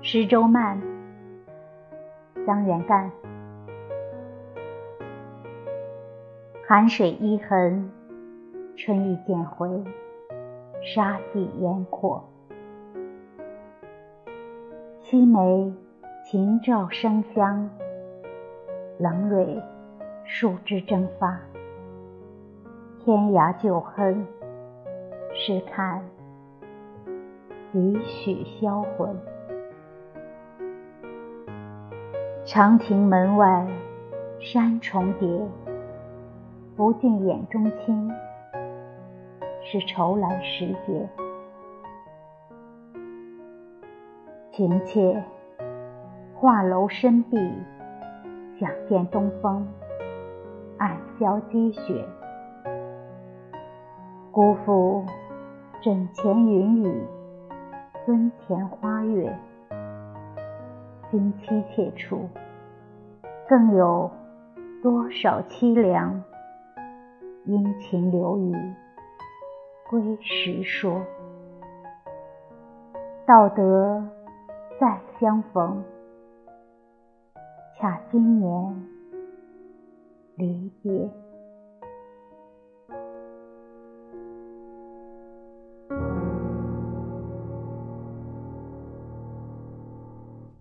十舟慢，张元干。寒水依痕，春意渐回，沙迹烟阔。凄梅晴照生香，冷蕊树枝蒸发。天涯旧恨，试看几许销魂。长亭门外山重叠，不尽眼中情，是愁来时节。情切画楼深闭，想见东风，暗消积雪。辜负枕前云雨，樽前花月。今妻妾处，更有多少凄凉？殷勤留于归时说。道德再相逢，恰今年离别。